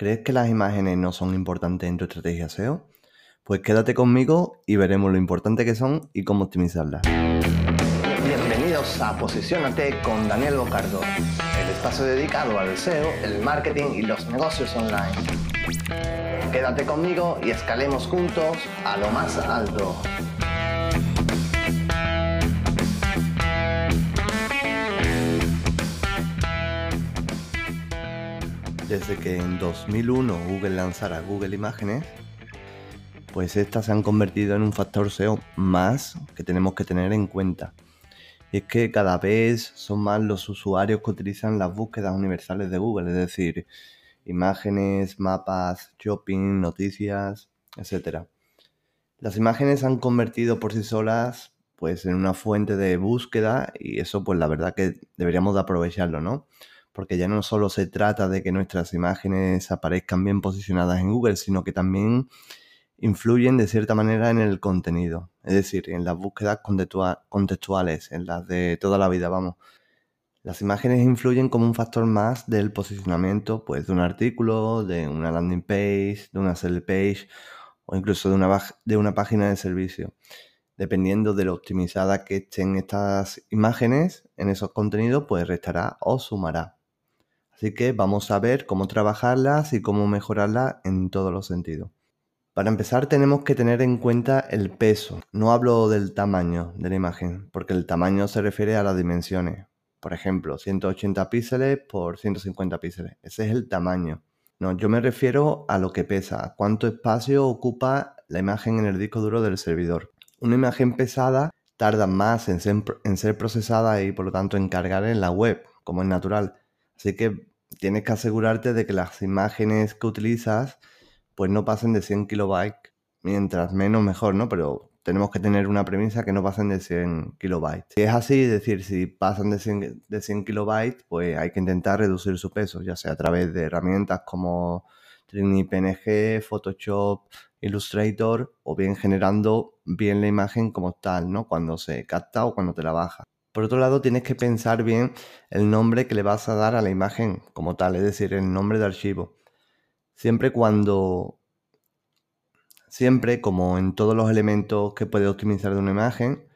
¿Crees que las imágenes no son importantes en tu estrategia SEO? Pues quédate conmigo y veremos lo importante que son y cómo optimizarlas. Bienvenidos a Posicionate con Daniel Bocardo, el espacio dedicado al SEO, el marketing y los negocios online. Quédate conmigo y escalemos juntos a lo más alto. Desde que en 2001 Google lanzara Google Imágenes, pues estas se han convertido en un factor SEO más que tenemos que tener en cuenta. Y es que cada vez son más los usuarios que utilizan las búsquedas universales de Google, es decir, imágenes, mapas, shopping, noticias, etc. Las imágenes se han convertido por sí solas pues en una fuente de búsqueda y eso pues la verdad que deberíamos de aprovecharlo, ¿no? Porque ya no solo se trata de que nuestras imágenes aparezcan bien posicionadas en Google, sino que también influyen de cierta manera en el contenido, es decir, en las búsquedas contextuales, en las de toda la vida, vamos. Las imágenes influyen como un factor más del posicionamiento pues, de un artículo, de una landing page, de una sell page o incluso de una, de una página de servicio. Dependiendo de lo optimizada que estén estas imágenes en esos contenidos, pues restará o sumará. Así que vamos a ver cómo trabajarlas y cómo mejorarlas en todos los sentidos. Para empezar tenemos que tener en cuenta el peso. No hablo del tamaño de la imagen, porque el tamaño se refiere a las dimensiones. Por ejemplo, 180 píxeles por 150 píxeles. Ese es el tamaño. No, yo me refiero a lo que pesa, cuánto espacio ocupa la imagen en el disco duro del servidor. Una imagen pesada tarda más en ser, en ser procesada y por lo tanto en cargar en la web, como es natural. Así que tienes que asegurarte de que las imágenes que utilizas pues no pasen de 100 kilobytes. Mientras menos mejor, ¿no? Pero tenemos que tener una premisa que no pasen de 100 kilobytes. Si es así, es decir, si pasan de 100, de 100 kilobytes, pues hay que intentar reducir su peso, ya sea a través de herramientas como Trini PNG, Photoshop, Illustrator o bien generando bien la imagen como tal, ¿no? Cuando se capta o cuando te la baja. Por otro lado, tienes que pensar bien el nombre que le vas a dar a la imagen como tal, es decir, el nombre de archivo. Siempre cuando... Siempre, como en todos los elementos que puedes optimizar de una imagen,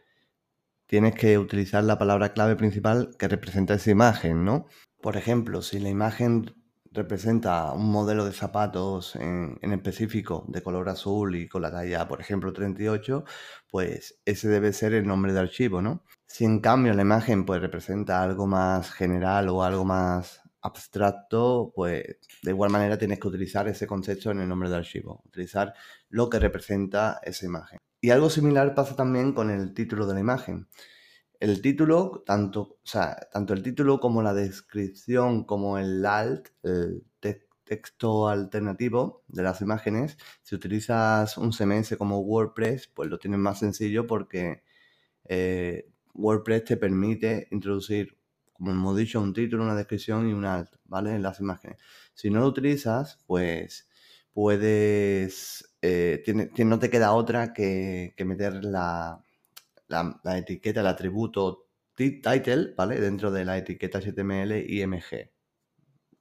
tienes que utilizar la palabra clave principal que representa esa imagen, ¿no? Por ejemplo, si la imagen representa un modelo de zapatos en, específico de color azul y con la talla, por ejemplo, 38, pues ese debe ser el nombre de archivo, ¿no? Si en cambio la imagen pues representa algo más general o algo más abstracto, pues de igual manera tienes que utilizar ese concepto en el nombre de archivo, utilizar lo que representa esa imagen. Y algo similar pasa también con el título de la imagen el título, tanto, tanto el título como la descripción, como el alt, el texto alternativo de las imágenes, si utilizas un CMS como WordPress, pues lo tienes más sencillo porque eh, WordPress te permite introducir, como hemos dicho, un título, una descripción y un alt, ¿vale? En las imágenes. Si no lo utilizas, pues puedes, eh, no te queda otra que meter la, la, etiqueta, el atributo title, ¿vale? Dentro de la etiqueta HTML IMG.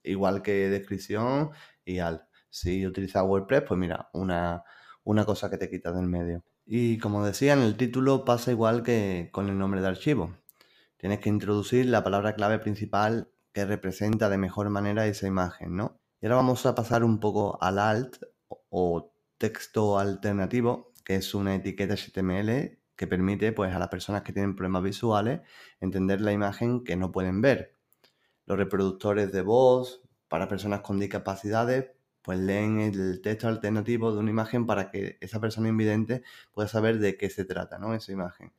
Igual que descripción y al. Si utilizas WordPress, pues mira, una, una cosa que te quita del medio. Y como decía, en el título pasa igual que con el nombre de archivo. Tienes que introducir la palabra clave principal que representa de mejor manera esa imagen, ¿no? Y ahora vamos a pasar un poco al alt o texto alternativo, que es una etiqueta HTML que permite pues, a las personas que tienen problemas visuales entender la imagen que no pueden ver. Los reproductores de voz para personas con discapacidades pues leen el texto alternativo de una imagen para que esa persona invidente pueda saber de qué se trata, ¿no? Esa imagen.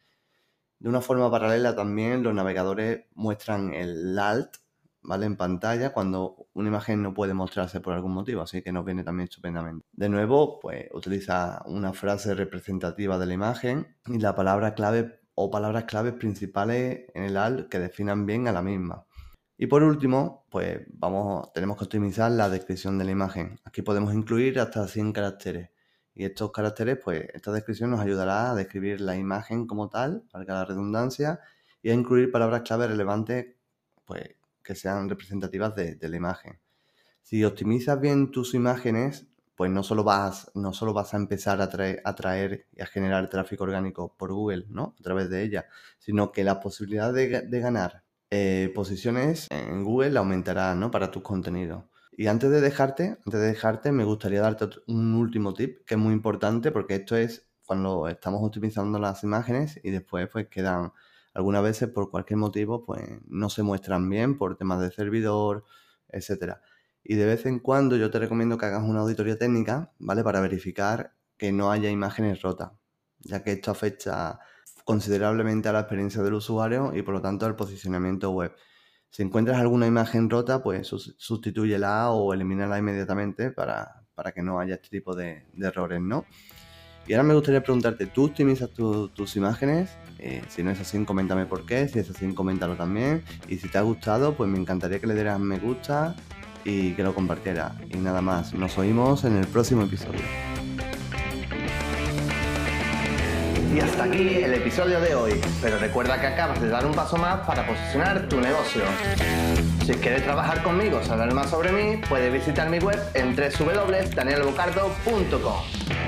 De una forma paralela también los navegadores muestran el alt ¿vale? En pantalla cuando una imagen no puede mostrarse por algún motivo, así que nos viene también estupendamente. De nuevo, pues utiliza una frase representativa de la imagen y la palabra clave o palabras claves principales en el alt que definan bien a la misma. Y por último, pues vamos, tenemos que optimizar la descripción de la imagen. Aquí podemos incluir hasta 100 caracteres. Y estos caracteres, pues esta descripción nos ayudará a describir la imagen como tal, para la redundancia, y a incluir palabras clave relevantes, pues que sean representativas de, la imagen. Si optimizas bien tus imágenes, pues no solo vas, no solo vas a empezar a, traer, y a generar tráfico orgánico por Google, ¿no? A través de ella, sino que la posibilidad de, ganar eh, posiciones en Google aumentará, ¿no? Para tus contenidos. Y antes de dejarte, antes de dejarte, me gustaría darte un último tip que es muy importante porque esto es cuando estamos optimizando las imágenes y después pues quedan algunas veces por cualquier motivo pues no se muestran bien por temas de servidor, etcétera. Y de vez en cuando yo te recomiendo que hagas una auditoría técnica, ¿vale? Para verificar que no haya imágenes rotas, ya que esto afecta considerablemente a la experiencia del usuario y por lo tanto al posicionamiento web. Si encuentras alguna imagen rota, pues sustituyela o elimínala inmediatamente para, que no haya este tipo de, errores, ¿no? Y ahora me gustaría preguntarte, ¿tú optimizas tus imágenes? Eh, si no es así, coméntame por qué. Si es así, coméntalo también. Y si te ha gustado, pues me encantaría que le dieras me gusta y que lo compartiera. Y nada más, nos oímos en el próximo episodio. Y hasta aquí el episodio de hoy, pero recuerda que acabas de dar un paso más para posicionar tu negocio. Si quieres trabajar conmigo o saber más sobre mí, puedes visitar mi web en www.danielbocardo.com.